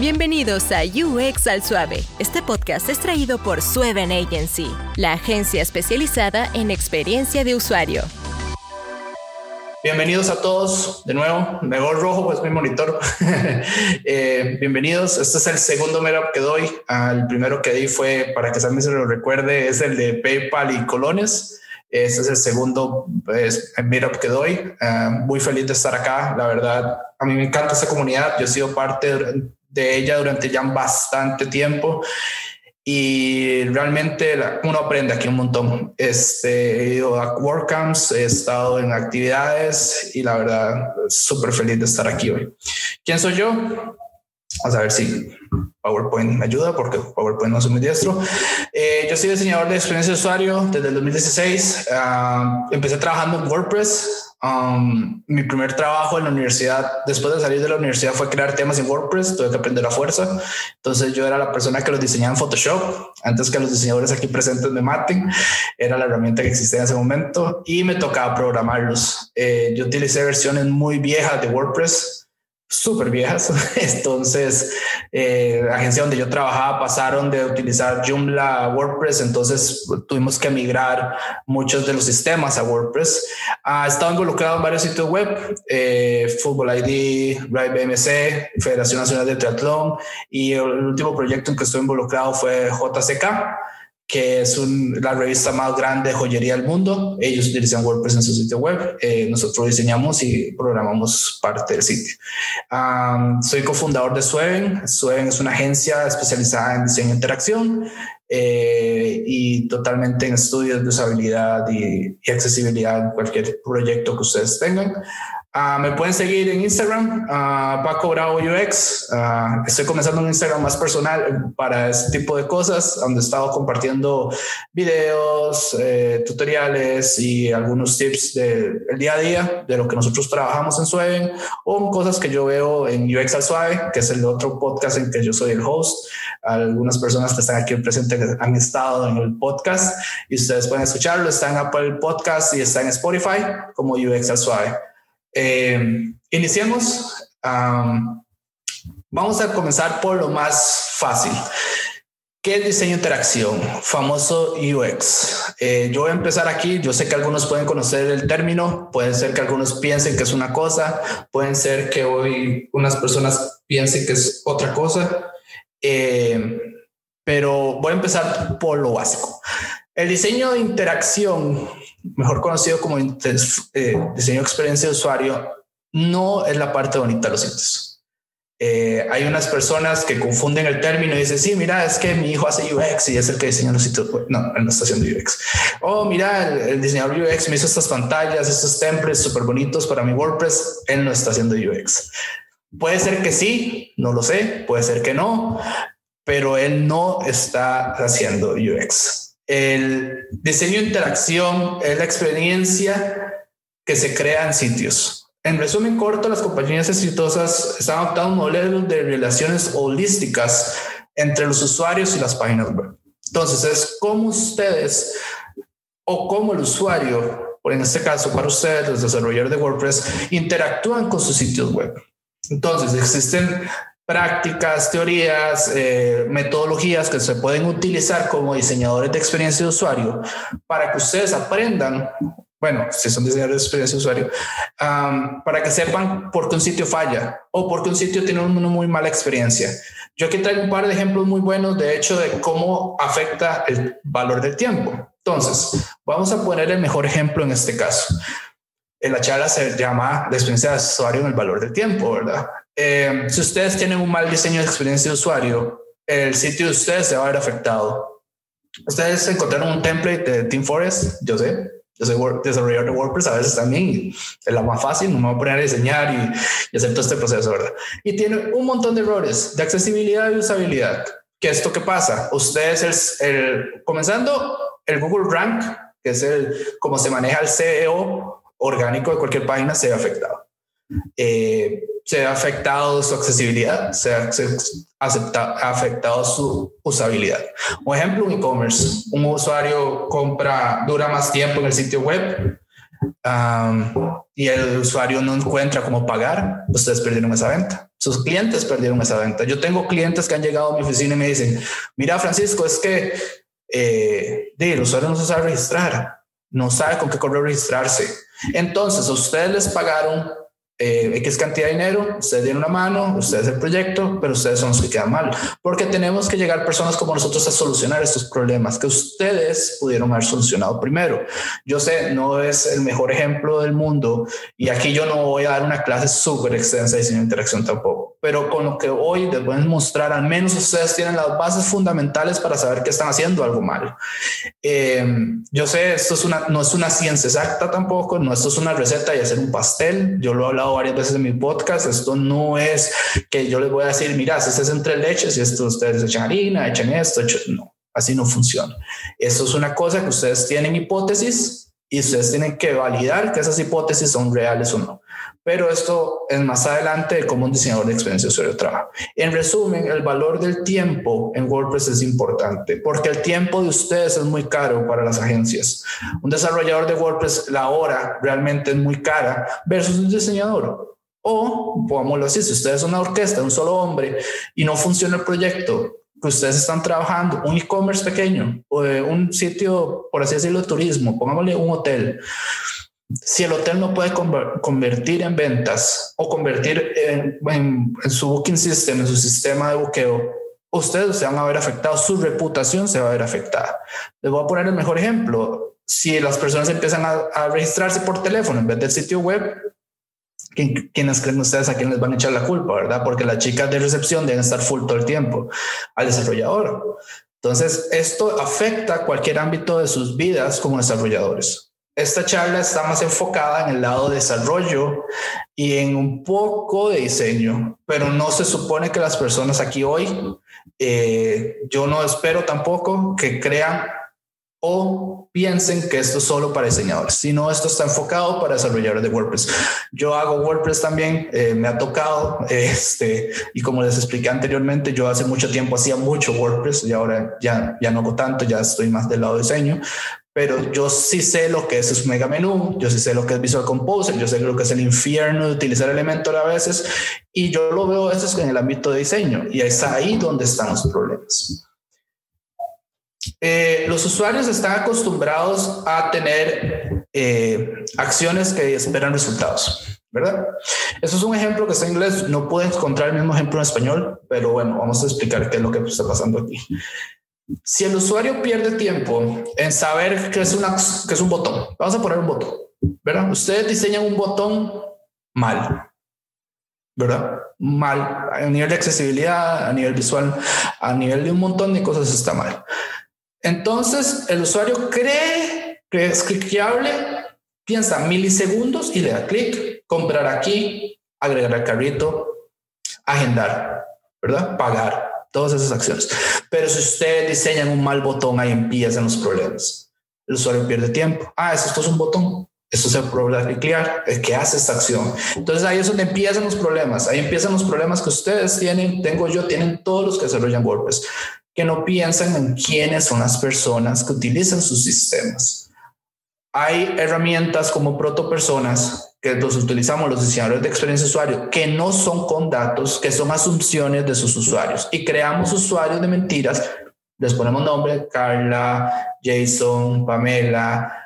Bienvenidos a UX al Suave. Este podcast es traído por Sueven Agency, la agencia especializada en experiencia de usuario. Bienvenidos a todos de nuevo. Me voy rojo, pues mi monitor. Eh, bienvenidos. Este es el segundo meetup que doy. El primero que di fue, para que Sammy se lo recuerde, es el de PayPal y colones. Este es el segundo pues, meetup que doy. Eh, muy feliz de estar acá. La verdad, a mí me encanta esta comunidad. Yo he sido parte de ella durante ya bastante tiempo y realmente uno aprende aquí un montón. Este, he ido a WordCamps, he estado en actividades y la verdad, súper feliz de estar aquí hoy. ¿Quién soy yo? Vamos a ver si PowerPoint me ayuda porque PowerPoint no soy muy diestro. Eh, yo soy diseñador de experiencia de usuario desde el 2016. Ah, empecé trabajando en WordPress Um, mi primer trabajo en la universidad, después de salir de la universidad, fue crear temas en WordPress. Tuve que aprender a fuerza. Entonces yo era la persona que los diseñaba en Photoshop. Antes que los diseñadores aquí presentes me maten, era la herramienta que existía en ese momento y me tocaba programarlos. Eh, yo utilicé versiones muy viejas de WordPress súper viejas. Entonces, eh, la agencia donde yo trabajaba pasaron de utilizar Joomla a WordPress, entonces tuvimos que migrar muchos de los sistemas a WordPress. Ha estado involucrado en varios sitios web, eh, Football ID, Drive BMC, Federación Nacional de Triatlón, y el último proyecto en que estoy involucrado fue JCK que es la revista más grande de joyería del mundo. Ellos utilizan WordPress en su sitio web. Eh, nosotros diseñamos y programamos parte del sitio. soy cofundador de Sueven. Sueven es una agencia especializada en diseño e interacción eh, y totalmente en estudios de usabilidad y, y, accesibilidad en cualquier proyecto que ustedes tengan. Uh, me pueden seguir en Instagram, uh, Paco Bravo UX. Uh, estoy comenzando un Instagram más personal para este tipo de cosas, donde he estado compartiendo videos, eh, tutoriales y algunos tips del día a día de lo que nosotros trabajamos en Sueven o cosas que yo veo en UX al Suave, que es el otro podcast en que yo soy el host. Algunas personas que están aquí presentes han estado en el podcast y ustedes pueden escucharlo. Está en Apple Podcast y está en Spotify como UX al Suave. Eh, iniciemos. vamos a comenzar por lo más fácil. ¿Qué es diseño interacción? Famoso UX. Eh, yo voy a empezar aquí. Yo sé que algunos pueden conocer el término, puede ser que algunos piensen que es una cosa, pueden ser que hoy unas personas piensen que es otra cosa, eh, pero voy a empezar por lo básico. El diseño de interacción mejor conocido como eh, diseño de experiencia de usuario, no es la parte bonita de los sitios. Eh, hay unas personas que confunden el término y dicen, sí, mira, es que mi hijo hace UX y es el que diseña los sitios No, él no está haciendo UX. Oh, mira, el, diseñador UX me hizo estas pantallas, estos templates súper bonitos para mi WordPress. Él no está haciendo UX. Puede ser que sí, no lo sé, puede ser que no, pero él no está haciendo UX. El diseño de interacción es la experiencia que se crea en sitios. En resumen corto, las compañías exitosas están adoptando modelos de relaciones holísticas entre los usuarios y las páginas web. Entonces, es como ustedes o como el usuario, o en este caso para ustedes, los desarrolladores de WordPress, interactúan con sus sitios web. Entonces, existen prácticas, teorías, eh, metodologías que se pueden utilizar como diseñadores de experiencia de usuario para que ustedes aprendan, bueno, si son diseñadores de experiencia de usuario, para que sepan por qué un sitio falla o por qué un sitio tiene una muy mala experiencia. Yo aquí traigo un par de ejemplos muy buenos, de hecho, de cómo afecta el valor del tiempo. Entonces, vamos a poner el mejor ejemplo en este caso. En la charla se llama la experiencia de usuario en el valor del tiempo, ¿verdad? Eh, si ustedes tienen un mal diseño de experiencia de usuario, el sitio de ustedes se va a ver afectado. Ustedes encontraron un template de Team Forest, yo sé, yo soy desarrollador de WordPress a veces también, es la más fácil, no me voy a poner a diseñar y, y hacer todo este proceso, ¿verdad? Y tiene un montón de errores de accesibilidad y usabilidad. ¿Qué es esto que pasa? Ustedes, el, el, comenzando el Google Rank, que es el cómo se maneja el CEO orgánico de cualquier página, se ve afectado. Eh, se ha afectado su accesibilidad, se ha, afectado su usabilidad. Un ejemplo, un e-commerce. Un usuario compra, dura más tiempo en el sitio web, y el usuario no encuentra cómo pagar, ustedes perdieron esa venta. Sus clientes perdieron esa venta. Yo tengo clientes que han llegado a mi oficina y me dicen, mira Francisco, es que eh, el usuario no se sabe registrar, no sabe con qué correo registrarse. Entonces, ustedes les pagaron eh, X cantidad de dinero, ustedes dieron una mano, ustedes el proyecto, pero ustedes son los que quedan mal, porque tenemos que llegar personas como nosotros a solucionar estos problemas que ustedes pudieron haber solucionado primero. Yo sé, no es el mejor ejemplo del mundo y aquí yo no voy a dar una clase súper extensa de diseño de interacción tampoco, pero con lo que hoy les a mostrar, al menos ustedes tienen las bases fundamentales para saber que están haciendo algo mal. Eh, yo sé, esto es una, no es una ciencia exacta tampoco, no esto es una receta y hacer un pastel, yo lo he hablado varias veces en mi podcast, esto no es que yo les voy a decir, mira, si es entre leches y esto ustedes echan harina, echan esto, no, así no funciona. Esto es una cosa que ustedes tienen hipótesis y ustedes tienen que validar que esas hipótesis son reales o no. Pero esto es más adelante de cómo un diseñador de experiencia usuario trabaja. En resumen, el valor del tiempo en WordPress es importante porque el tiempo de ustedes es muy caro para las agencias. Un desarrollador de WordPress, la hora realmente es muy cara versus un diseñador. O, pongámoslo así, si ustedes son una orquesta, un solo hombre y no funciona el proyecto, que ustedes están trabajando, un e-commerce pequeño o un sitio, por así decirlo, de turismo, pongámosle un hotel si el hotel no puede convertir en ventas o convertir en, su booking system, en su sistema de buqueo, ustedes se van a ver afectados, su reputación se va a ver afectada. Les voy a poner el mejor ejemplo. Si las personas empiezan a, registrarse por teléfono en vez del sitio web, ¿quiénes creen ustedes a quién les van a echar la culpa, verdad? Porque las chicas de recepción deben estar full todo el tiempo al desarrollador. Entonces, esto afecta cualquier ámbito de sus vidas como desarrolladores. Esta charla está más enfocada en el lado de desarrollo y en un poco de diseño, pero no se supone que las personas aquí hoy, eh, yo no espero tampoco que crean o piensen que esto es solo para diseñadores, sino esto está enfocado para desarrolladores de WordPress. Yo hago WordPress también, eh, me ha tocado, este, y como les expliqué anteriormente, yo hace mucho tiempo hacía mucho WordPress y ahora ya, ya no hago tanto, ya estoy más del lado de diseño, pero yo sí sé lo que es un mega menú, yo sí sé lo que es Visual Composer, yo sé lo que es el infierno de utilizar Elementor a veces, y yo lo veo a veces en el ámbito de diseño, y es ahí donde están los problemas. Eh, los usuarios están acostumbrados a tener eh, acciones que esperan resultados, ¿verdad? Eso es un ejemplo que está en inglés, no puedo encontrar el mismo ejemplo en español, pero bueno, vamos a explicar qué es lo que está pasando aquí. Si el usuario pierde tiempo en saber que es, una, que es un botón, vamos a poner un botón, ¿verdad? Ustedes diseñan un botón mal, ¿verdad? Mal, a nivel de accesibilidad, a nivel visual, a nivel de un montón de cosas está mal. Entonces, el usuario cree que es cliqueable, piensa milisegundos y le da clic, comprar aquí, agregar al carrito, agendar, ¿verdad? Pagar todas esas acciones. Pero si ustedes diseñan un mal botón, ahí empiezan los problemas. El usuario pierde tiempo. Ah, esto es un botón. Esto es el problema de clicar. ¿Qué hace esta acción? Entonces ahí es donde empiezan los problemas. Ahí empiezan los problemas que ustedes tienen, tengo yo, tienen todos los que desarrollan WordPress, que no piensan en quiénes son las personas que utilizan sus sistemas. Hay herramientas como protopersonas que los utilizamos los diseñadores de experiencia de usuario, que no son con datos, que son asunciones de sus usuarios. Y creamos usuarios de mentiras, les ponemos nombre, Carla, Jason, Pamela,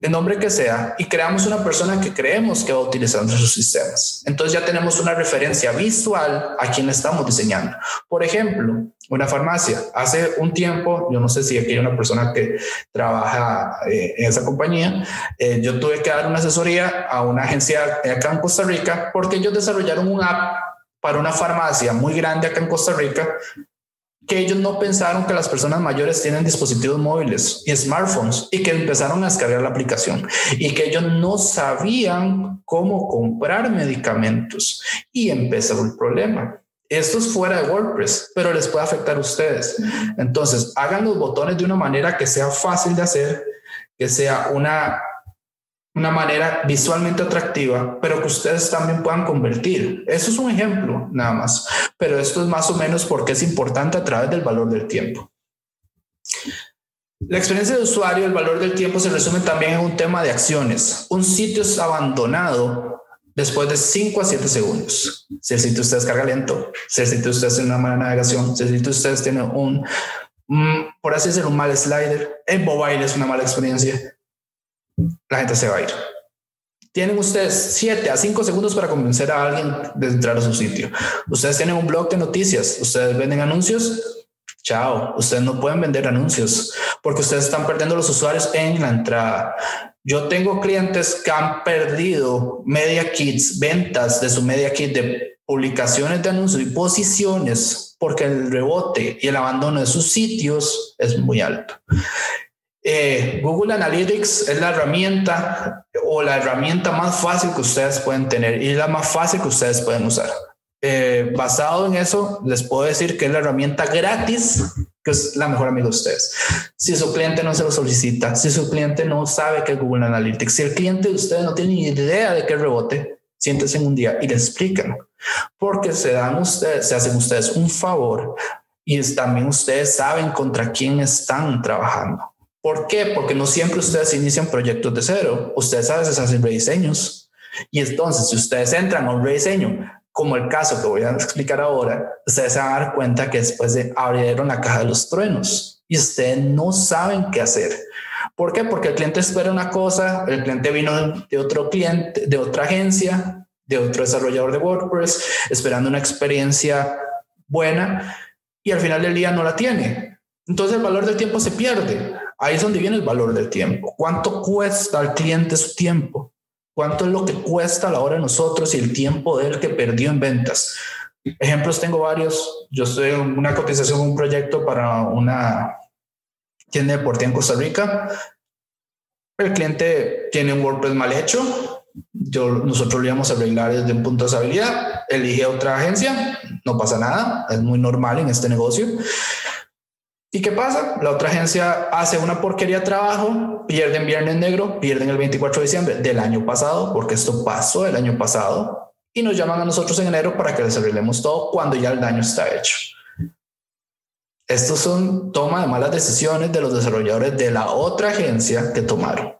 el nombre que sea, y creamos una persona que creemos que va a utilizar sistemas. Entonces ya tenemos una referencia visual a quien estamos diseñando. Por ejemplo, una farmacia. Hace un tiempo, yo no sé si aquí hay una persona que trabaja eh, en esa compañía, eh, yo tuve que dar una asesoría a una agencia acá en Costa Rica porque ellos desarrollaron una app para una farmacia muy grande acá en Costa Rica que ellos no pensaron que las personas mayores tienen dispositivos móviles y smartphones y que empezaron a descargar la aplicación y que ellos no sabían cómo comprar medicamentos y empezó el problema. Esto es fuera de WordPress, pero les puede afectar a ustedes. Entonces, hagan los botones de una manera que sea fácil de hacer, que sea una una manera visualmente atractiva, pero que ustedes también puedan convertir. Eso es un ejemplo nada más, pero esto es más o menos porque es importante a través del valor del tiempo. La experiencia de usuario, el valor del tiempo se resume también en un tema de acciones. Un sitio es abandonado después de 5 a 7 segundos. Si el sitio usted descarga lento, si el sitio usted tiene una mala navegación, si el sitio usted tiene un, por así decirlo, un mal slider, en mobile es una mala experiencia, la gente se va a ir. Tienen ustedes 7 a 5 segundos para convencer a alguien de entrar a su sitio. Ustedes tienen un blog de noticias, ustedes venden anuncios, chao, ustedes no pueden vender anuncios porque ustedes están perdiendo los usuarios en la entrada. Yo tengo clientes que han perdido media kits, ventas de su media kit de publicaciones de anuncios y posiciones porque el rebote y el abandono de sus sitios es muy alto. Eh, Google Analytics es la herramienta o la herramienta más fácil que ustedes pueden tener y la más fácil que ustedes pueden usar. Eh, basado en eso, les puedo decir que es la herramienta gratis que es la mejor amiga de ustedes. Si su cliente no se lo solicita, si su cliente no sabe que es Google Analytics, si el cliente de ustedes no tiene ni idea de qué rebote, siéntense en un día y le explican, porque se dan ustedes, se hacen ustedes un favor y también ustedes saben contra quién están trabajando. ¿Por qué? Porque no siempre ustedes inician proyectos de cero. Ustedes a veces hacen rediseños. Y entonces, si ustedes entran a un rediseño como el caso que voy a explicar ahora, ustedes se van a dar cuenta que después de abrieron la caja de los truenos y ustedes no saben qué hacer. ¿Por qué? Porque el cliente espera una cosa, el cliente vino de otro cliente, de otra agencia, de otro desarrollador de WordPress, esperando una experiencia buena y al final del día no la tiene. Entonces el valor del tiempo se pierde. Ahí es donde viene el valor del tiempo. ¿Cuánto cuesta al cliente su tiempo? ¿Cuánto es lo que cuesta la hora de nosotros y el tiempo de él que perdió en ventas? Ejemplos tengo varios. Yo estoy en una cotización, un proyecto para una tienda deportiva en Costa Rica. El cliente tiene un WordPress mal hecho. Yo, nosotros lo íbamos a arreglar desde un punto de estabilidad. Elige otra agencia. No pasa nada. Es muy normal en este negocio. ¿Y qué pasa? La otra agencia hace una porquería de trabajo, pierden Viernes Negro, pierden el 24 de diciembre del año pasado, porque esto pasó el año pasado, y nos llaman a nosotros en enero para que les arreglemos todo cuando ya el daño está hecho. Estos son toma de malas decisiones de los desarrolladores de la otra agencia que tomaron.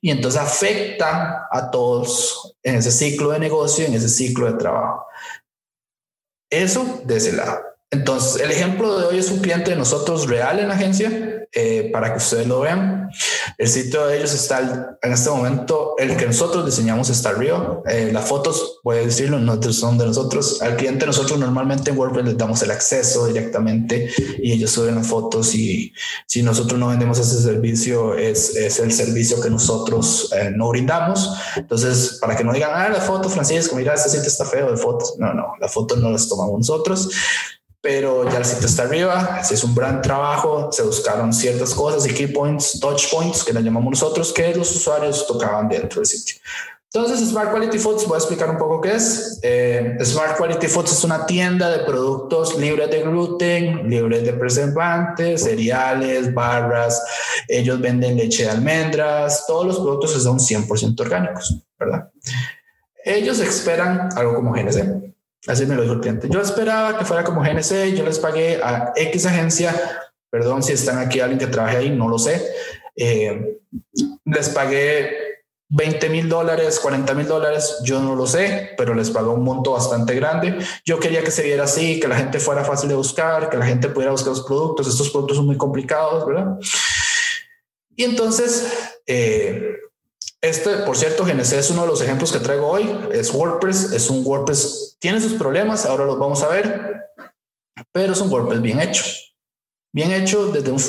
Y entonces afecta a todos en ese ciclo de negocio, en ese ciclo de trabajo. Eso de ese lado. Entonces, el ejemplo de hoy es un cliente de nosotros real en la agencia eh, para que ustedes lo vean. El sitio de ellos está en este momento, el que nosotros diseñamos está arriba. Eh, las fotos, voy a decirlo, no son de nosotros. Al cliente nosotros normalmente en WordPress les damos el acceso directamente y ellos suben las fotos y si nosotros no vendemos ese servicio es, es el servicio que nosotros eh, no brindamos. Entonces, para que no digan, ah, la foto, Francisco, mira, este sitio está feo de fotos. No, no, las fotos no las tomamos nosotros pero ya el sitio está arriba, es un gran trabajo, se buscaron ciertas cosas y key points, touch points, que le llamamos nosotros, que los usuarios tocaban dentro del sitio. Entonces, Smart Quality Foods, voy a explicar un poco qué es. Eh, Smart Quality Foods es una tienda de productos libres de gluten, libres de preservantes, cereales, barras. Ellos venden leche de almendras, todos los productos son 100% orgánicos, ¿verdad? Ellos esperan algo como GNC. Así me lo dijo el cliente. Yo esperaba que fuera como GNC, yo les pagué a X agencia, perdón si están aquí alguien que trabaje ahí, no lo sé. Eh, les pagué 20 mil dólares, 40 mil dólares, yo no lo sé, pero les pagó un monto bastante grande. Yo quería que se viera así, que la gente fuera fácil de buscar, que la gente pudiera buscar los productos. Estos productos son muy complicados, ¿verdad? Y entonces, eh, este, por cierto, GNC es uno de los ejemplos que traigo hoy. Es WordPress, es un WordPress, tiene sus problemas, ahora los vamos a ver, pero es un WordPress bien hecho. Bien hecho desde un,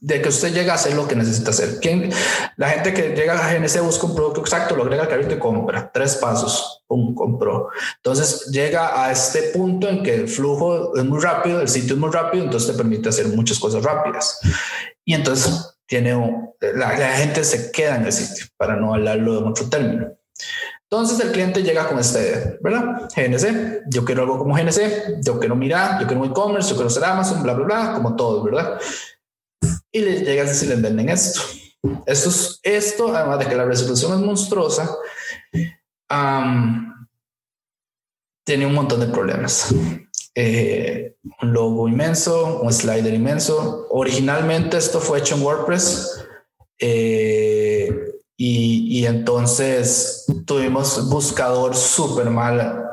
de que usted llega a hacer lo que necesita hacer. ¿Quién, la gente que llega a GNC busca un producto exacto, lo agrega al carrito y compra. Tres pasos, pum, compró. Entonces llega a este punto en que el flujo es muy rápido, el sitio es muy rápido, entonces te permite hacer muchas cosas rápidas. Y entonces tiene la, gente se queda en el sitio para no hablarlo de otro término. Entonces el cliente llega con esta idea, ¿verdad? GNC, yo quiero algo como GNC, yo quiero mirar, yo quiero un e-commerce, yo quiero ser Amazon, bla, bla, bla, como todo, ¿verdad? Y le llegas decir, les venden esto. Esto, es, esto, además de que la resolución es monstruosa, tiene un montón de problemas. Eh, un logo inmenso, un slider inmenso. Originalmente esto fue hecho en WordPress eh, y, y, entonces tuvimos buscador súper mal.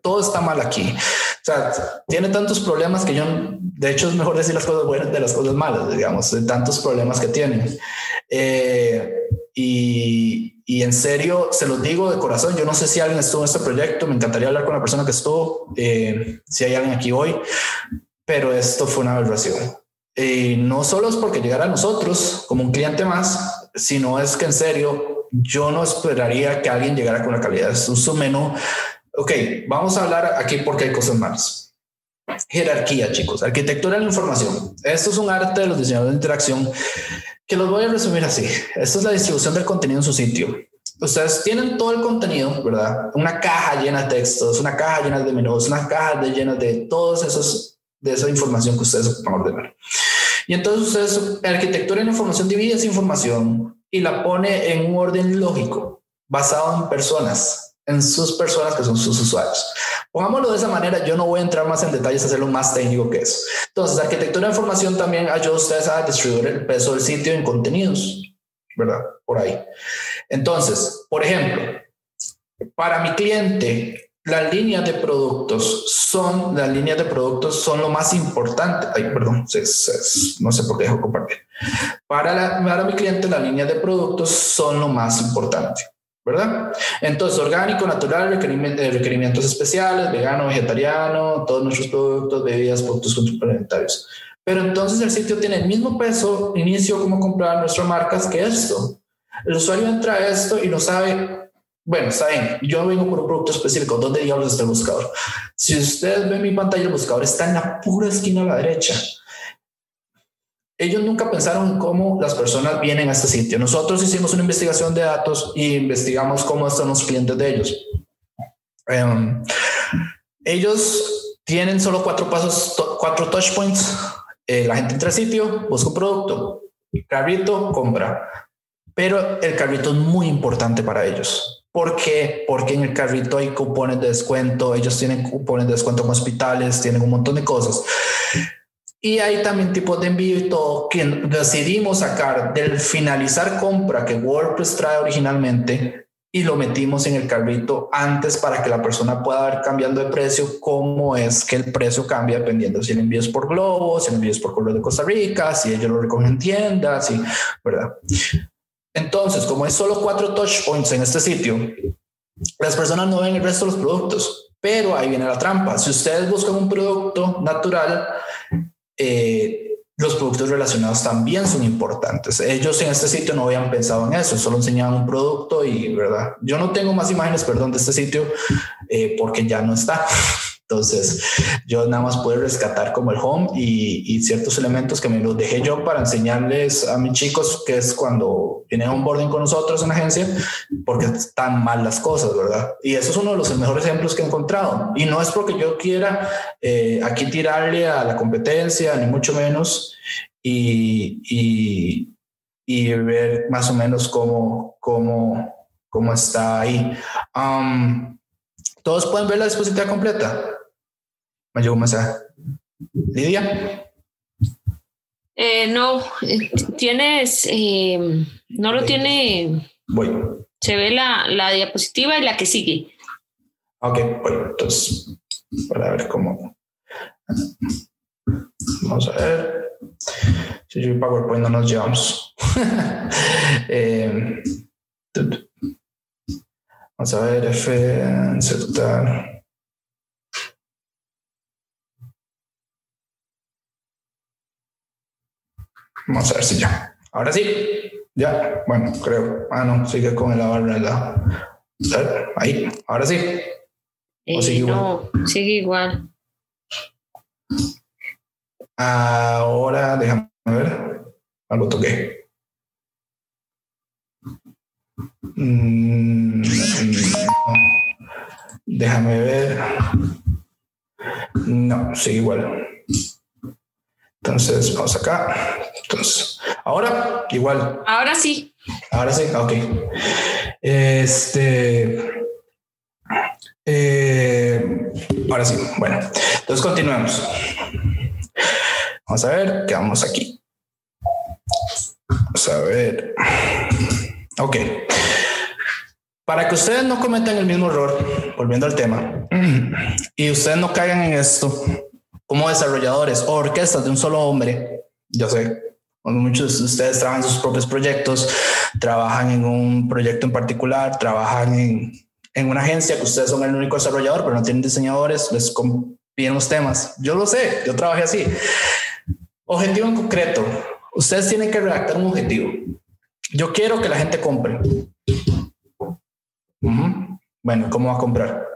Todo está mal aquí. O sea, tiene tantos problemas que yo, de hecho, es mejor decir las cosas buenas de las cosas malas, digamos, de tantos problemas que tienen. Eh, y, y, en serio, se los digo de corazón, yo no sé si alguien estuvo en este proyecto, me encantaría hablar con la persona que estuvo, eh, si hay alguien aquí hoy, pero esto fue una aberración. Y no solo es porque llegara a nosotros como un cliente más, sino es que en serio, yo no esperaría que alguien llegara con la calidad de su menú. Ok, vamos a hablar aquí porque hay cosas malas. Jerarquía, chicos, arquitectura de la información. Esto es un arte de los diseñadores de interacción que los voy a resumir así. Esta es la distribución del contenido en su sitio. Ustedes tienen todo el contenido, ¿verdad? Una caja llena de textos, una caja llena de menús, una caja llena de todos esos, de esa información que ustedes a ordenar. Y entonces ustedes, arquitectura en información divide esa información y la pone en un orden lógico, basado en personas, en sus personas que son sus usuarios. Pongámoslo de esa manera, yo no voy a entrar más en detalles, hacerlo más técnico que eso. Entonces, arquitectura de información también ayuda a ustedes a distribuir el peso del sitio en contenidos, ¿verdad? Por ahí. Entonces, por ejemplo, para mi cliente, las líneas de productos son, las líneas de productos son lo más importante. Ay, perdón, no sé por qué dejo compartir. Para, la, para mi cliente, las líneas de productos son lo más importante. ¿Verdad? Entonces, orgánico, natural, eh, requerimientos, especiales, vegano, vegetariano, todos nuestros productos, bebidas, productos complementarios. Pero entonces el sitio tiene el mismo peso inicio como comprar nuestras marcas que esto. El usuario entra a esto y no sabe, bueno, saben, yo vengo por un producto específico, ¿dónde diablos está el buscador? Si ustedes ven mi pantalla, el buscador está en la pura esquina a la derecha ellos nunca pensaron en cómo las personas vienen a este sitio. Nosotros hicimos una investigación de datos y investigamos cómo están los clientes de ellos. Em, ellos tienen solo cuatro pasos, cuatro touch points. Eh, la gente entra al sitio, busca un producto, carrito, compra. Pero el carrito es muy importante para ellos. ¿Por qué? Porque en el carrito hay cupones de descuento, ellos tienen cupones de descuento con hospitales, tienen un montón de cosas. Y hay también tipos de envío y todo que decidimos sacar del finalizar compra que WordPress trae originalmente y lo metimos en el carrito antes para que la persona pueda ver cambiando de precio cómo es que el precio cambia dependiendo si el envío es por Globo, si el envío es por Correo de Costa Rica, si ellos lo recogen en tiendas, y, ¿verdad? Entonces, como hay solo cuatro touch points en este sitio, las personas no ven el resto de los productos, pero ahí viene la trampa. Si ustedes buscan un producto natural, eh, los productos relacionados también son importantes. Ellos en este sitio no habían pensado en eso, solo enseñaban un producto y, ¿verdad? Yo no tengo más imágenes, perdón, de este sitio eh, porque ya no está. Entonces, yo nada más puedo rescatar como el home y, ciertos elementos que me los dejé yo para enseñarles a mis chicos, que es cuando vienen a un boarding con nosotros en la agencia, porque están mal las cosas, ¿verdad? Y eso es uno de los mejores ejemplos que he encontrado. Y no es porque yo quiera eh, aquí tirarle a la competencia, ni mucho menos, y, y, y ver más o menos cómo, cómo, cómo está ahí. Um, todos pueden ver la dispositiva completa me llegó un mensaje. Lidia. Eh, no, tienes, eh, no lo tiene. Voy. Se ve la, la, diapositiva y la que sigue. Ok, bueno, entonces, para ver cómo. Vamos a ver. Si yo PowerPoint no nos llevamos. eh, vamos a ver, F, total. Vamos a ver si ya. Ahora sí. Ya. Bueno, creo. Ah, no. Sigue con el barra Ahí. Ahora sí. ¿O sigue igual? No, sigue igual. Ahora déjame ver. Algo toqué. Mm, déjame ver. No, sigue igual. Entonces, vamos acá. Entonces, ahora igual. Ahora sí. Ahora sí, ok. Este. Eh, Ahora sí, bueno, entonces continuemos. Vamos a ver, quedamos aquí. Vamos a ver. Ok. Para que ustedes no cometan el mismo error, volviendo al tema, y ustedes no caigan en esto como desarrolladores o orquestas de un solo hombre, yo sé, muchos de ustedes trabajan sus propios proyectos, trabajan en un proyecto en particular, trabajan en, en una agencia que ustedes son el único desarrollador, pero no tienen diseñadores, les piden los temas. Yo lo sé, yo trabajé así. Objetivo en concreto. Ustedes tienen que redactar un objetivo. Yo quiero que la gente compre. Bueno, ¿cómo va a comprar?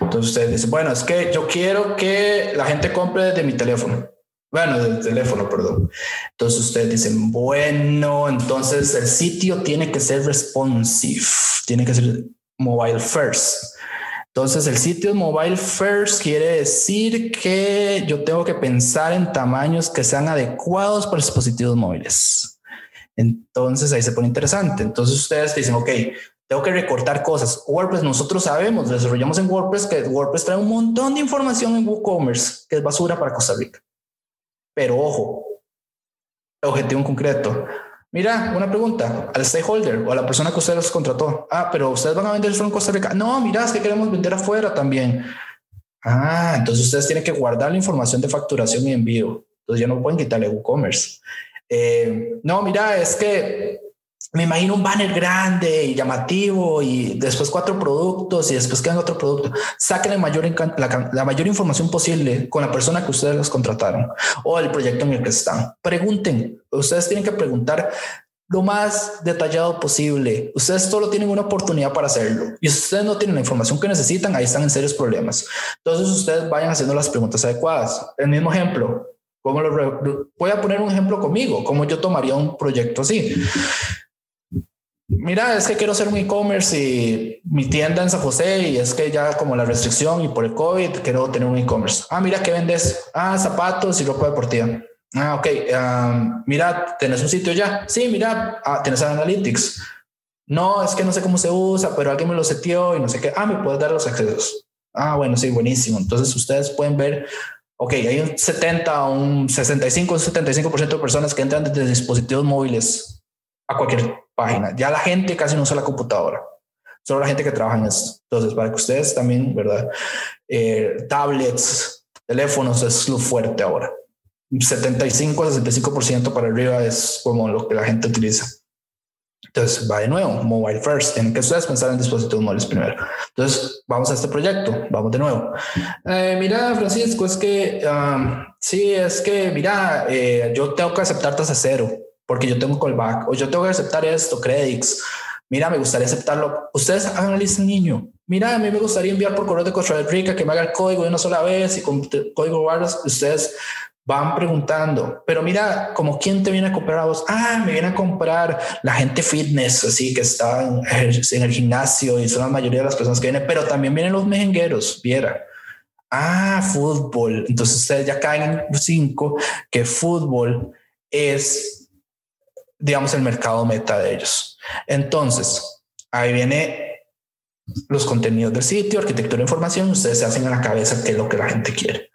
Entonces ustedes dicen, bueno, es que yo quiero que la gente compre desde mi teléfono. Bueno, del teléfono, perdón. Entonces ustedes dicen, bueno, entonces el sitio tiene que ser responsive, tiene que ser mobile first. Entonces el sitio mobile first quiere decir que yo tengo que pensar en tamaños que sean adecuados para dispositivos móviles. Entonces ahí se pone interesante. Entonces ustedes dicen, ok, tengo que recortar cosas. WordPress, nosotros sabemos, desarrollamos en WordPress que WordPress trae un montón de información en WooCommerce que es basura para Costa Rica. Pero ojo, objetivo en concreto. Mira, una pregunta al stakeholder o a la persona que ustedes contrató. Ah, pero ustedes van a vender solo en Costa Rica. No, mira, es que queremos vender afuera también. Ah, entonces ustedes tienen que guardar la información de facturación y envío. Entonces ya no pueden quitarle WooCommerce. Eh, no, mira, es que me imagino un banner grande y llamativo y después cuatro productos y después quedan otro producto. Saquen la mayor, la, mayor información posible con la persona que ustedes los contrataron o el proyecto en el que están. Pregunten. Ustedes tienen que preguntar lo más detallado posible. Ustedes solo tienen una oportunidad para hacerlo y si ustedes no tienen la información que necesitan, ahí están en serios problemas. Entonces ustedes vayan haciendo las preguntas adecuadas. El mismo ejemplo. ¿Cómo lo voy a poner un ejemplo conmigo, cómo yo tomaría un proyecto así mira, es que quiero hacer un e-commerce y mi tienda en San José y es que ya como la restricción y por el COVID quiero tener un e-commerce. Ah, mira, ¿qué vendes? Ah, zapatos y ropa deportiva. Ah, ok. mira, ¿tenés un sitio ya? Sí, mira, ah, ¿tenés Analytics? No, es que no sé cómo se usa, pero alguien me lo seteó y no sé qué. Ah, me puedes dar los accesos. Ah, bueno, sí, buenísimo. Entonces ustedes pueden ver, ok, hay un 70, un 65, un 75% de personas que entran desde dispositivos móviles a cualquier página. Ya la gente casi no usa la computadora, solo la gente que trabaja en esto. Entonces, para que ustedes también, ¿verdad? Eh, tablets, teléfonos es lo fuerte ahora. 75 a 65% para arriba es como lo que la gente utiliza. Entonces va de nuevo, mobile first. Tienen que ustedes pensar en dispositivos móviles primero. Entonces vamos a este proyecto, vamos de nuevo. Eh, mira, Francisco, es que um, sí, es que mira, eh, yo tengo que aceptar tasa cero porque yo tengo callback o yo tengo que aceptar esto, credits. Mira, me gustaría aceptarlo. Ustedes hagan la lista niño. Mira, a mí me gustaría enviar por correo de Costa Rica que me haga el código de una sola vez y con código barras ustedes van preguntando, pero mira, como quién te viene a comprar a vos? Ah, me viene a comprar la gente fitness, así que está en, el gimnasio y son la mayoría de las personas que vienen, pero también vienen los mejengueros, viera. Ah, fútbol. Entonces ustedes ya caen en cinco que fútbol es digamos, el mercado meta de ellos. Entonces, ahí viene los contenidos del sitio, arquitectura de información, ustedes se hacen en la cabeza qué es lo que la gente quiere.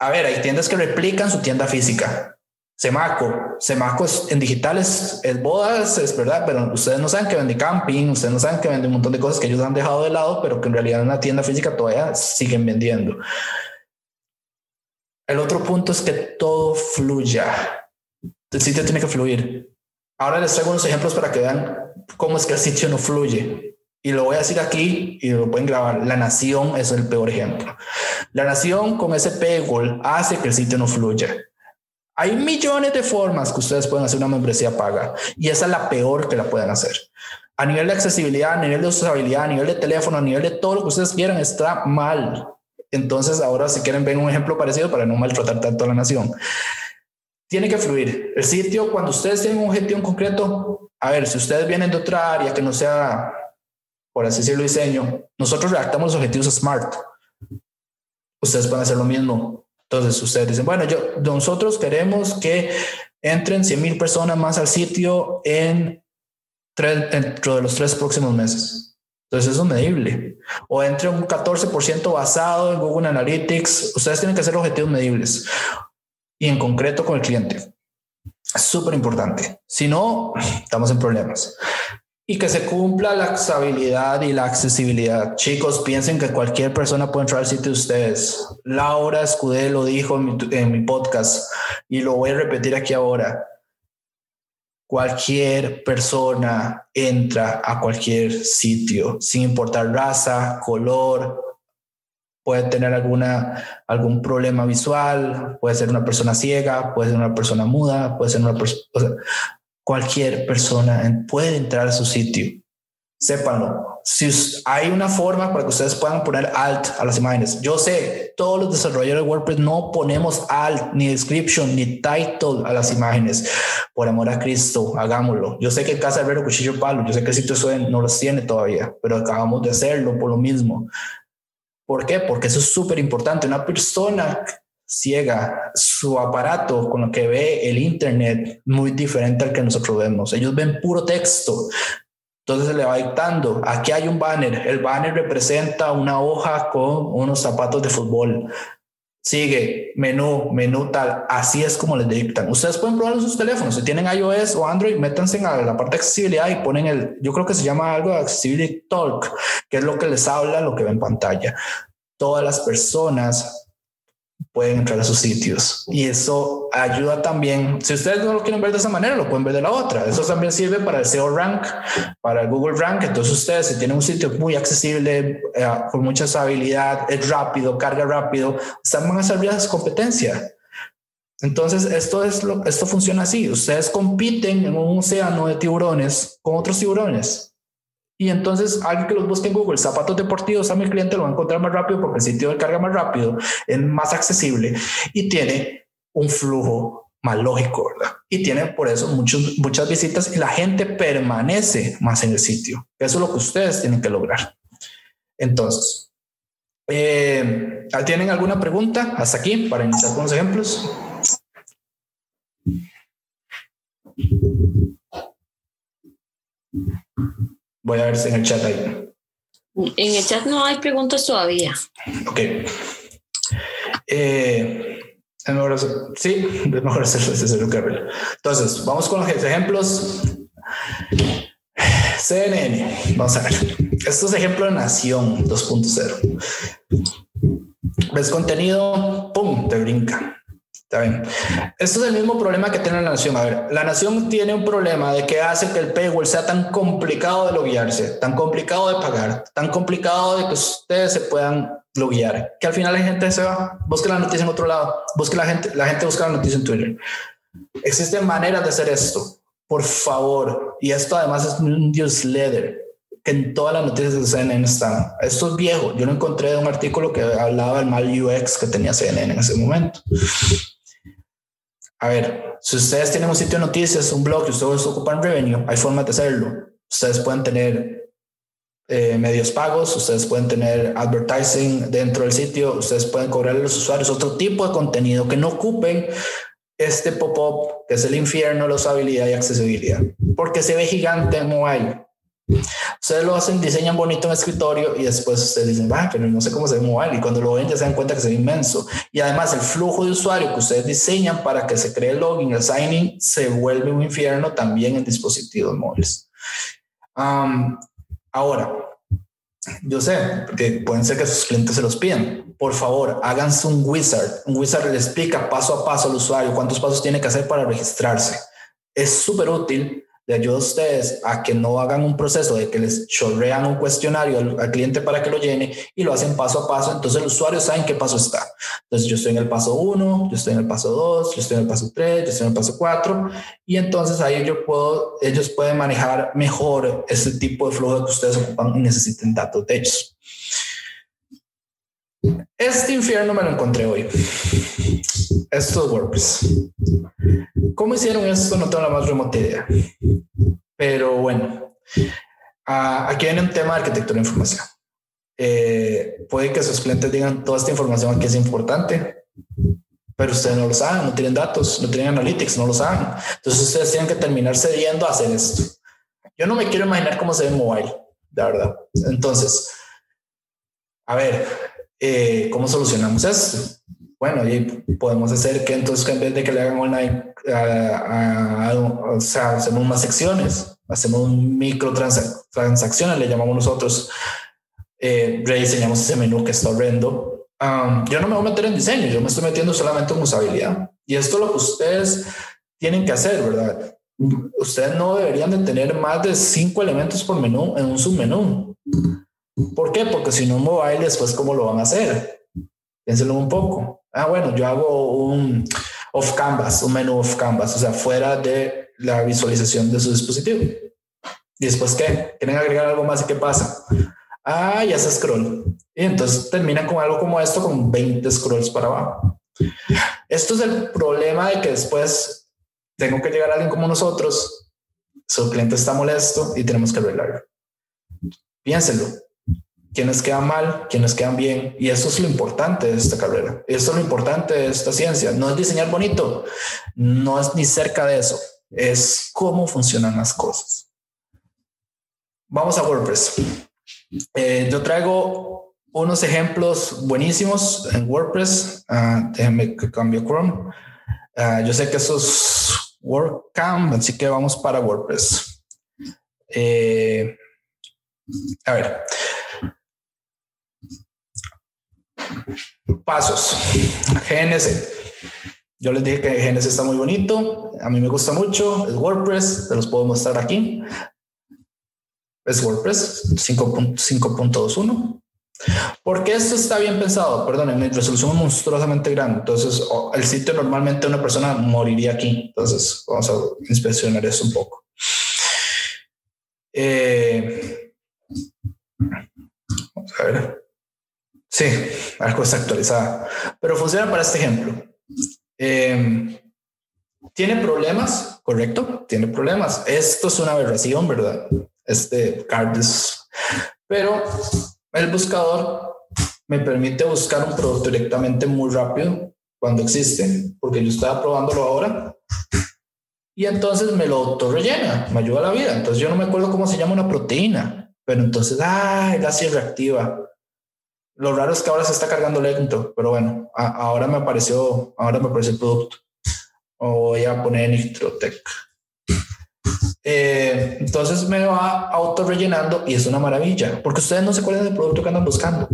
A ver, hay tiendas que replican su tienda física. Semaco, Semaco es, en digitales es bodas, es verdad, pero ustedes no saben que vende camping, ustedes no saben que vende un montón de cosas que ellos han dejado de lado, pero que en realidad en una tienda física todavía siguen vendiendo. El otro punto es que todo fluya el sitio tiene que fluir. Ahora les traigo unos ejemplos para que vean cómo es que el sitio no fluye. Y lo voy a decir aquí y lo pueden grabar. La Nación es el peor ejemplo. La Nación con ese paywall hace que el sitio no fluya. Hay millones de formas que ustedes pueden hacer una membresía paga y esa es la peor que la pueden hacer. A nivel de accesibilidad, a nivel de usabilidad, a nivel de teléfono, a nivel de todo lo que ustedes quieran, está mal. Entonces, ahora si quieren ver un ejemplo parecido para no maltratar tanto a la nación tiene que fluir. El sitio, cuando ustedes tienen un objetivo en concreto, a ver, si ustedes vienen de otra área que no sea, por así decirlo, diseño, nosotros redactamos los objetivos SMART. Ustedes pueden hacer lo mismo. Entonces, ustedes dicen, bueno, yo, nosotros queremos que entren 100 mil personas más al sitio en dentro de los tres próximos meses. Entonces eso es medible. O entre un 14% basado en Google Analytics. Ustedes tienen que hacer objetivos medibles y en concreto con el cliente. Súper importante. Si no, estamos en problemas. Y que se cumpla la usabilidad y la accesibilidad. Chicos, piensen que cualquier persona puede entrar al sitio de ustedes. Laura Escudé lo dijo en mi, en mi podcast y lo voy a repetir aquí ahora cualquier persona entra a cualquier sitio, sin importar raza, color, puede tener alguna, algún problema visual, puede ser una persona ciega, puede ser una persona muda, puede ser una persona... cualquier persona puede entrar a su sitio sépanlo. Si hay una forma para que ustedes puedan poner alt a las imágenes. Yo sé, todos los desarrolladores de WordPress no ponemos alt, ni description, ni title a las imágenes. Por amor a Cristo, hagámoslo. Yo sé que Casa Herrero Cuchillo Palo, yo sé que el sitio no los tiene todavía, pero acabamos de hacerlo por lo mismo. ¿Por qué? Porque eso es súper importante. Una persona ciega, su aparato con lo que ve el Internet muy diferente al que nosotros vemos. Ellos ven puro texto, entonces se le va dictando. Aquí hay un banner. El banner representa una hoja con unos zapatos de fútbol. Sigue, menú, menú tal. Así es como les dictan. Ustedes pueden probar sus teléfonos. Si tienen iOS o Android, métanse en la parte de accesibilidad y ponen el, yo creo que se llama algo de Accessibility Talk, que es lo que les habla, lo que ve en pantalla. Todas las personas pueden entrar a sus sitios. Y eso ayuda también, si ustedes no lo quieren ver de esa manera, lo pueden ver de la otra. Eso también sirve para el SEO Rank, para el Google Rank. Entonces ustedes, si tienen un sitio muy accesible, eh, con mucha usabilidad, es rápido, carga rápido, están van a servir a competencia. Entonces, esto, es esto funciona así. Ustedes compiten en un océano de tiburones con otros tiburones y entonces alguien que los busque en Google, zapatos deportivos a mi cliente lo va a encontrar más rápido porque el sitio de carga más rápido, es más accesible y tiene un flujo más lógico, ¿verdad? Y tiene por eso muchos, muchas visitas y la gente permanece más en el sitio. Eso es lo que ustedes tienen que lograr. Entonces, eh, ¿tienen alguna pregunta hasta aquí para iniciar con los ejemplos? Voy a ver si en el chat hay. En el chat no hay preguntas todavía. Ok. Eh, es mejor sí, es mejor hacerlo desde el Entonces, vamos con los ejemplos. CNN, vamos a ver. Esto es ejemplo de Nación 2.0. Ves contenido, pum, te brinca. Está bien. Esto es el mismo problema que tiene la nación. A ver, la nación tiene un problema de que hace que el paywall sea tan complicado de loguearse, tan complicado de pagar, tan complicado de que ustedes se puedan loguear, que al final la gente se va, busque la noticia en otro lado, busque la gente, la gente busca la noticia en Twitter. Existen maneras de hacer esto, por favor. Y esto además es un newsletter que en todas las noticias de CNN están. Esto es viejo. Yo lo encontré de un artículo que hablaba del mal UX que tenía CNN en ese momento. A ver, si ustedes tienen un sitio de noticias, un blog y ustedes ocupan revenue, hay formas de hacerlo. Ustedes pueden tener eh, medios pagos, ustedes pueden tener advertising dentro del sitio, ustedes pueden cobrarle a los usuarios otro tipo de contenido que no ocupen este pop-up que es el infierno, la usabilidad y accesibilidad, porque se ve gigante en mobile. Ustedes lo hacen, diseñan bonito en escritorio y después ustedes dicen, va, pero no sé cómo se ve mobile. Y cuando lo ven ya se dan cuenta que se ve inmenso. Y además el flujo de usuario que ustedes diseñan para que se cree el login, el signing, se vuelve un infierno también en dispositivos móviles. ahora, yo sé, que pueden ser que sus clientes se los piden. Por favor, háganse un wizard. Un wizard le explica paso a paso al usuario cuántos pasos tiene que hacer para registrarse. Es súper útil le ayuda a ustedes a que no hagan un proceso de que les chorrean un cuestionario al, cliente para que lo llene y lo hacen paso a paso. Entonces el usuario sabe en qué paso está. Entonces yo estoy en el paso 1, yo estoy en el paso 2, yo estoy en el paso 3, yo estoy en el paso 4 y entonces ahí yo puedo, ellos pueden manejar mejor ese tipo de flujo que ustedes ocupan y necesiten datos de ellos. Este infierno me lo encontré hoy. Esto es WordPress. ¿Cómo hicieron esto? No tengo la más remota idea. Pero bueno, ah, aquí viene un tema de arquitectura de información. Eh, puede que sus clientes digan toda esta información aquí es importante, pero ustedes no lo saben, no tienen datos, no tienen analytics, no lo saben. Entonces ustedes tienen que terminar cediendo a hacer esto. Yo no me quiero imaginar cómo se ve mobile la verdad. Entonces, a ver, eh, ¿cómo solucionamos esto? Bueno, y podemos hacer que entonces en vez de que le hagan online, o sea, hacemos más secciones, hacemos microtransacciones, le llamamos nosotros, eh, rediseñamos ese menú que está horrendo. yo no me voy a meter en diseño, yo me estoy metiendo solamente en usabilidad. Y esto es lo que ustedes tienen que hacer, ¿verdad? Ustedes no deberían de tener más de cinco elementos por menú en un submenú. ¿Por qué? Porque si no mobile, después, ¿cómo lo van a hacer? Piénsenlo un poco. Ah, bueno, yo hago un off canvas, un menú off canvas, o sea, fuera de la visualización de su dispositivo. ¿Y después qué? ¿Quieren agregar algo más y qué pasa? Ah, ya se scroll. Y entonces terminan con algo como esto, con 20 scrolls para abajo. Esto es el problema de que después tengo que llegar a alguien como nosotros, su cliente está molesto y tenemos que arreglarlo. Piénsenlo quiénes quedan mal, quiénes quedan bien. Y eso es lo importante de esta carrera. Eso es lo importante de esta ciencia. No es diseñar bonito, no es ni cerca de eso. Es cómo funcionan las cosas. Vamos a WordPress. Eh, yo traigo unos ejemplos buenísimos en WordPress. Uh, déjenme que cambie Chrome. Ah, yo sé que eso es WordCamp, así que vamos para WordPress. Eh, a ver, Pasos. GNS. Yo les dije que GNS está muy bonito. A mí me gusta mucho. Es WordPress. Se los puedo mostrar aquí. Es WordPress 5.21. Porque esto está bien pensado, perdón, mi resolución monstruosamente grande. Entonces, el sitio normalmente una persona moriría aquí. Entonces, vamos a inspeccionar eso un poco. Eh, vamos a ver. Sí, algo está actualizada, pero funciona para este ejemplo. Em, tiene problemas, correcto, tiene problemas. Esto es una aberración, ¿verdad? Este card pero el buscador me permite buscar un producto directamente muy rápido cuando existe, porque yo estaba probándolo ahora y entonces me lo auto rellena, me ayuda a la vida. Entonces yo no me acuerdo cómo se llama una proteína, pero entonces, ah, así reactiva. Lo raro es que ahora se está cargando lento, pero bueno, ahora me apareció, ahora me apareció el producto. O voy a poner Nitrotec. Eh, entonces me va auto rellenando y es una maravilla porque ustedes no se acuerdan del producto que andan buscando.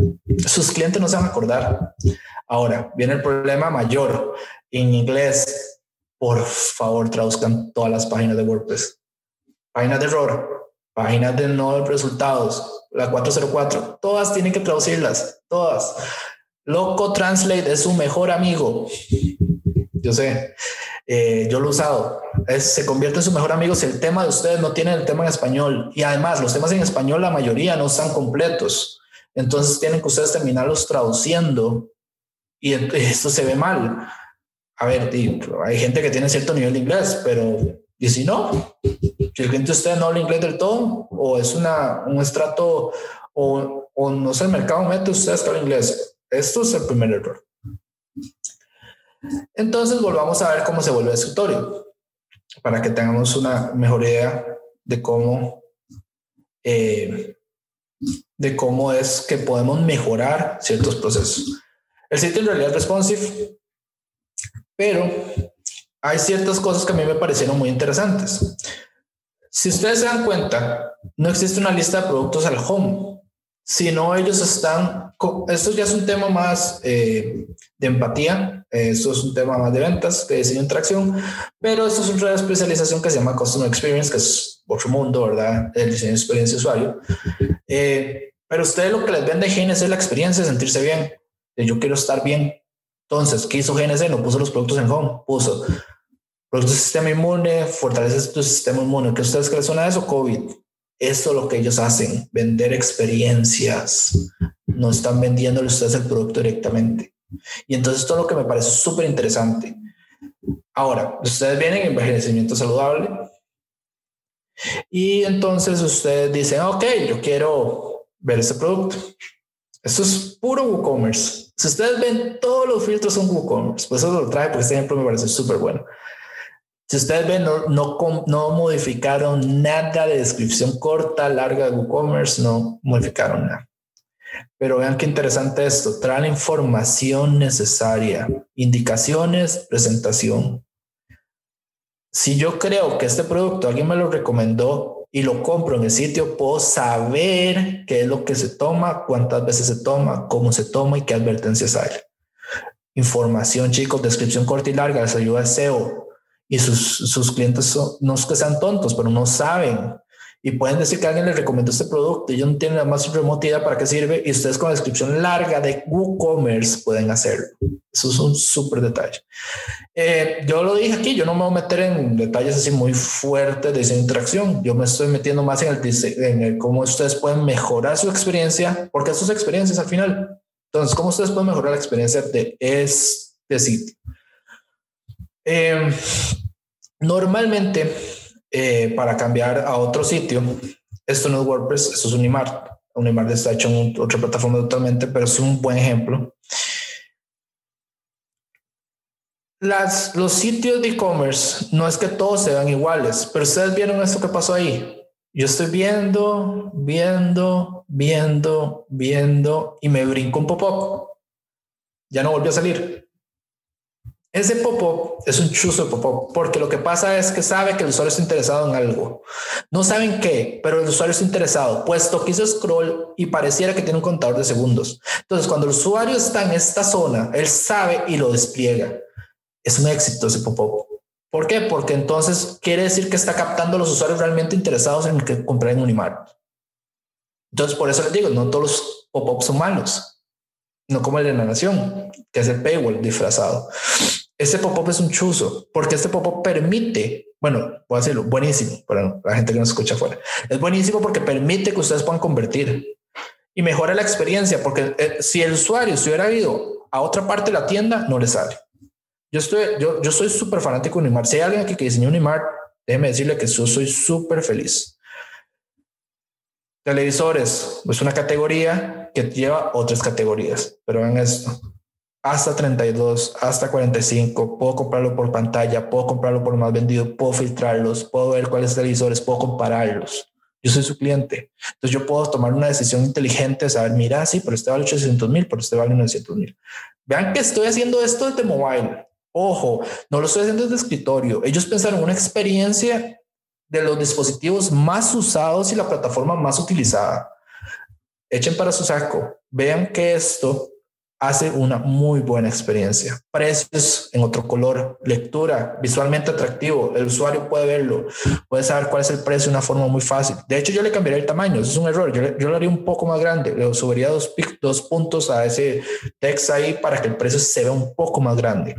Sus clientes no se van a acordar. Ahora viene el problema mayor en inglés. Por favor, traduzcan todas las páginas de WordPress. Páginas de error, páginas de no resultados, la 404, todas tienen que traducirlas, todas. Loco Translate es su mejor amigo. Yo sé, eh, yo lo he usado. se convierte en su mejor amigo si el tema de ustedes no tiene el tema en español. Y además, los temas en español, la mayoría no están completos. Entonces tienen que ustedes terminarlos traduciendo y esto se ve mal. A ver, hay gente que tiene cierto nivel de inglés, pero y si no, si el cliente usted no habla inglés del todo, o es una, un estrato, o, o no sé, el mercado mete ustedes que habla inglés. Esto es el primer error. Entonces volvamos a ver cómo se vuelve el escritorio, para que tengamos una mejor idea de cómo, eh, de cómo es que podemos mejorar ciertos procesos. El sitio en realidad es responsive, pero hay ciertas cosas que a mí me parecieron muy interesantes. Si ustedes se dan cuenta, no existe una lista de productos al home, sino ellos están, esto ya es un tema más eh, de empatía, esto es un tema más de ventas, de diseño de interacción, pero esto es una especialización que se llama Customer Experience, que es otro mundo, ¿verdad? El diseño de experiencia de usuario. Eh, pero ustedes lo que les vende GNC es la experiencia de sentirse bien, de yo quiero estar bien. Entonces, ¿qué hizo GNC? No puso los productos en home, puso tu sistema inmune, fortaleces tu sistema inmune. ¿Qué ustedes creen eso? COVID. Eso es lo que ellos hacen, vender experiencias. No están vendiéndole ustedes el producto directamente. Y entonces esto es lo que me parece súper interesante. Ahora, ustedes vienen en envejecimiento saludable y entonces ustedes dicen, ok, yo quiero ver este producto. Esto es puro WooCommerce. Si ustedes ven, todos los filtros son WooCommerce. Pues eso lo trae porque este ejemplo me parece súper bueno. Si ustedes ven, no, no, modificaron nada de descripción corta, larga de WooCommerce, no modificaron nada. Pero vean qué interesante esto, trae la información necesaria, indicaciones, presentación. Si yo creo que este producto alguien me lo recomendó y lo compro en el sitio, puedo saber qué es lo que se toma, cuántas veces se toma, cómo se toma y qué advertencias hay. Información, chicos, descripción corta y larga les ayuda a SEO y sus, sus clientes son, no es que sean tontos, pero no saben y pueden decir que alguien les recomendó este producto y ellos no tienen la más remota idea para qué sirve y ustedes con la descripción larga de WooCommerce pueden hacerlo. Eso es un súper detalle. Eh, yo lo dije aquí, yo no me voy a meter en detalles así muy fuertes de esa interacción. Yo me estoy metiendo más en el, en el cómo ustedes pueden mejorar su experiencia, porque sus experiencias al final. Entonces, ¿cómo ustedes pueden mejorar la experiencia de este sitio? Eh, normalmente, eh, para cambiar a otro sitio. Esto no es WordPress, esto es Unimart. Unimart está hecho en otra plataforma totalmente, pero es un buen ejemplo. Las, los sitios de e-commerce no es que todos sean iguales, pero ustedes vieron esto que pasó ahí. Yo estoy viendo, viendo, viendo, viendo y me brinco un pop-up. Ya no volvió a salir. Ese pop-up es un chuzo de pop-up porque lo que pasa es que sabe que el usuario está interesado en algo. No saben qué, pero el usuario está interesado, puesto que hizo scroll y pareciera que tiene un contador de segundos. Entonces, cuando el usuario está en esta zona, él sabe y lo despliega. Es un éxito ese pop-up. ¿Por qué? Porque entonces quiere decir que está captando a los usuarios realmente interesados en que comprar en Unimart. Entonces, por eso les digo, no todos los pop-ups son malos, no como el de la nación, que es el paywall disfrazado. Este pop-up es un chuzo porque este pop-up permite, bueno, voy a decirlo, buenísimo para la gente que nos escucha afuera. Es buenísimo porque permite que ustedes puedan convertir y mejora la experiencia porque eh, si el usuario se hubiera ido a otra parte de la tienda, no le sale. Yo estoy, yo, yo soy súper fanático de Unimart. Si hay alguien aquí que diseñó Unimart, déjeme decirle que yo soy súper feliz. Televisores es una categoría que lleva otras categorías, pero en esto hasta 32, hasta 45, puedo comprarlo por pantalla, puedo comprarlo por más vendido, puedo filtrarlos, puedo ver cuáles televisores, puedo compararlos. Yo soy su cliente. Entonces yo puedo tomar una decisión inteligente, saber, mira, sí, pero este vale 800 mil, pero este vale 900 mil. Vean que estoy haciendo esto desde mobile. Ojo, no lo estoy haciendo desde escritorio. Ellos pensaron una experiencia de los dispositivos más usados y la plataforma más utilizada. Echen para su saco. Vean que esto hace una muy buena experiencia. Precios en otro color, lectura, visualmente atractivo, el usuario puede verlo, puede saber cuál es el precio de una forma muy fácil. De hecho, yo le cambiaría el tamaño, es un error, yo, yo lo haría un poco más grande, le subiría dos, dos puntos a ese text ahí para que el precio se vea un poco más grande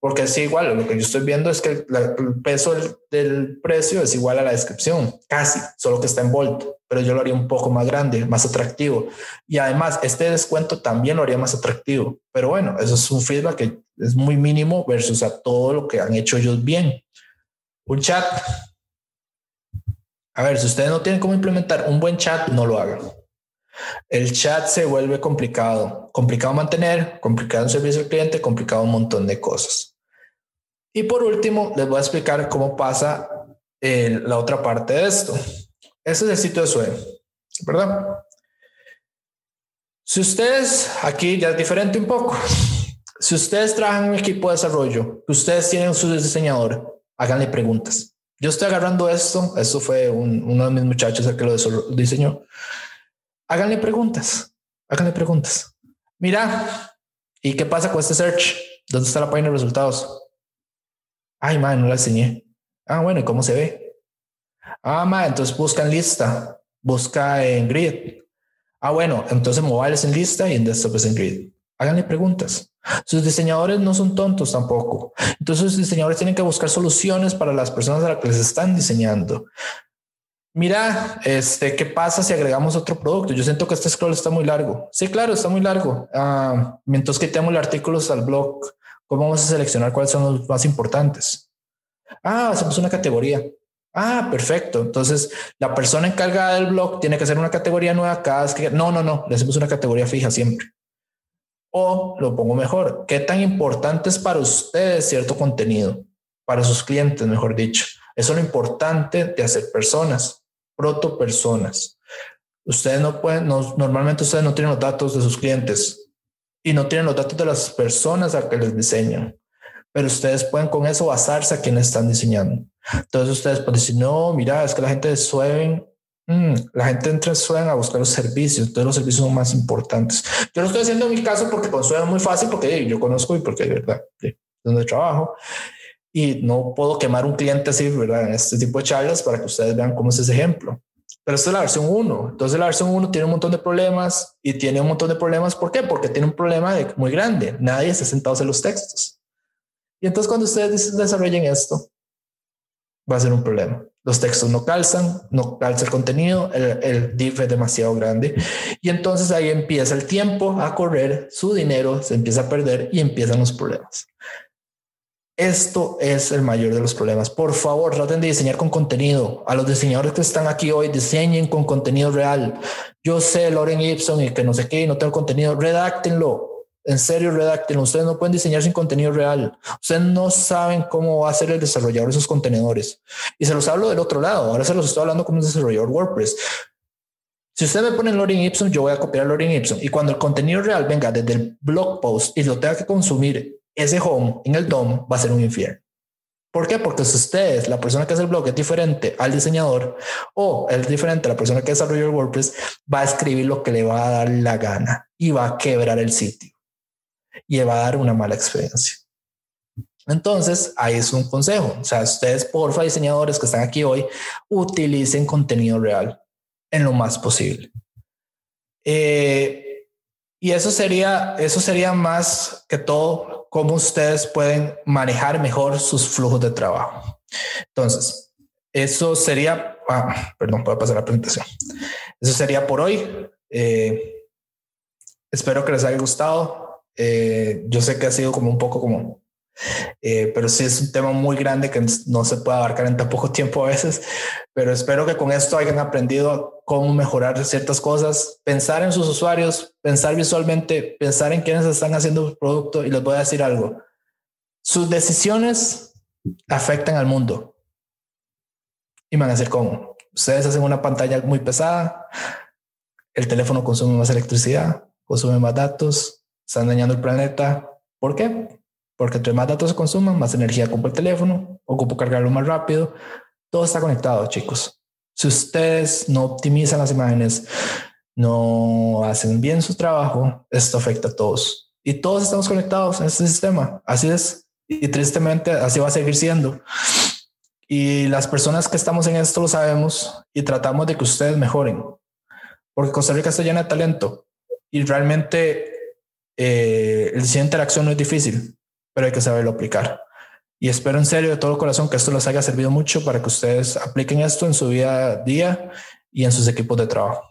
porque es igual, lo que yo estoy viendo es que el, peso del, precio es igual a la descripción, casi, solo que está en volt, pero yo lo haría un poco más grande, más atractivo. Y además, este descuento también lo haría más atractivo. Pero bueno, eso es un feedback que es muy mínimo versus a todo lo que han hecho ellos bien. Un chat. A ver, si ustedes no tienen cómo implementar un buen chat, no lo hagan. El chat se vuelve complicado, complicado mantener, complicado en servicio al cliente, complicado un montón de cosas. Y por último, les voy a explicar cómo pasa eh, la otra parte de esto. Este es el sitio de SUE, ¿verdad? Si ustedes, aquí ya es diferente un poco. Si ustedes trabajan en un equipo de desarrollo, ustedes tienen su diseñador, háganle preguntas. Yo estoy agarrando esto, esto fue uno de mis muchachos el que lo diseñó háganle preguntas, háganle preguntas. Mira, ¿y qué pasa con este search? ¿Dónde está la página de resultados? Ay, man, no la enseñé. Ah, bueno, ¿y cómo se ve? Ah, man, entonces busca en lista, busca en grid. Ah, bueno, entonces mobile en lista y en desktop es en grid. Háganle preguntas. Sus diseñadores no son tontos tampoco. Entonces, sus diseñadores tienen que buscar soluciones para las personas a las que les están diseñando mira, este, ¿qué pasa si agregamos otro producto? Yo siento que este scroll está muy largo. Sí, claro, está muy largo. Uh, mientras que tenemos los artículos al blog, ¿cómo vamos a seleccionar cuáles son los más importantes? Ah, hacemos una categoría. Ah, perfecto. Entonces, la persona encargada del blog tiene que hacer una categoría nueva cada vez que... No, no, no, le hacemos una categoría fija siempre. O lo pongo mejor, ¿qué tan importante es para ustedes cierto contenido? para sus clientes, mejor dicho. Eso es lo importante de hacer personas, proto personas. Ustedes no pueden, normalmente ustedes no tienen los datos de sus clientes y no tienen los datos de las personas a que les diseñan, pero ustedes pueden con eso basarse a quienes están diseñando. Entonces ustedes pueden decir, no, mira, es que la gente de mm, la gente entra en a buscar los servicios, entonces los servicios son más importantes. Yo lo estoy haciendo en mi caso porque con es muy fácil, porque yo conozco y porque de verdad, es donde trabajo y no puedo quemar un cliente así, ¿verdad? En este tipo de charlas para que ustedes vean cómo es ese ejemplo. Pero esta es la versión 1. Entonces la versión 1 tiene un montón de problemas y tiene un montón de problemas. ¿Por qué? Porque tiene un problema muy grande. Nadie está sentado en los textos. Y entonces cuando ustedes desarrollen esto, va a ser un problema. Los textos no calzan, no calza el contenido, el, el div es demasiado grande. Y entonces ahí empieza el tiempo a correr, su dinero se empieza a perder y empiezan los problemas. Esto es el mayor de los problemas. Por favor, traten de diseñar con contenido. A los diseñadores que están aquí hoy, diseñen con contenido real. Yo sé Loren Gibson y que no sé qué, no tengo contenido, redáctenlo. En serio, redáctenlo. Ustedes no pueden diseñar sin contenido real. Ustedes no saben cómo va a ser el desarrollador de esos contenedores. Y se los hablo del otro lado. Ahora se los estoy hablando como un desarrollador WordPress. Si usted me pone Loren Gibson, yo voy a copiar a Loren Gibson. Y cuando el contenido real venga desde el blog post y lo tenga que consumir ese home en el DOM va a ser un infierno. ¿Por qué? Porque si ustedes, la persona que hace el blog es diferente al diseñador o es diferente a la persona que desarrolla el WordPress, va a escribir lo que le va a dar la gana y va a quebrar el sitio y va a dar una mala experiencia. Entonces, ahí es un consejo. O sea, ustedes, porfa, diseñadores que están aquí hoy, utilicen contenido real en lo más posible. Eh, y eso sería, eso sería más que todo cómo ustedes pueden manejar mejor sus flujos de trabajo. Entonces, eso sería, ah, perdón, puedo pasar la presentación. Eso sería por hoy. Eh, espero que les haya gustado. Eh, yo sé que ha sido como un poco como eh, pero sí es un tema muy grande que no se puede abarcar en tan poco tiempo a veces, pero espero que con esto hayan aprendido cómo mejorar ciertas cosas, pensar en sus usuarios, pensar visualmente, pensar en quienes están haciendo el producto y les voy a decir algo. Sus decisiones afectan al mundo. Y van a decir cómo. Ustedes hacen una pantalla muy pesada, el teléfono consume más electricidad, consume más datos, están dañando el planeta. ¿Por qué? Porque entre más datos se consuman, más energía ocupa el teléfono, ocupo cargarlo más rápido. Todo está conectado, chicos. Si ustedes no optimizan las imágenes, no hacen bien su trabajo, esto afecta a todos. Y todos estamos conectados en este sistema. Así es. Y tristemente así va a seguir siendo. Y las personas que estamos en esto lo sabemos y tratamos de que ustedes mejoren. Porque Costa Rica está llena de talento y realmente eh, el diseño de interacción no es difícil pero hay que saberlo aplicar. Y espero en serio de todo corazón que esto les haya servido mucho para que ustedes apliquen esto en su vida a día y en sus equipos de trabajo.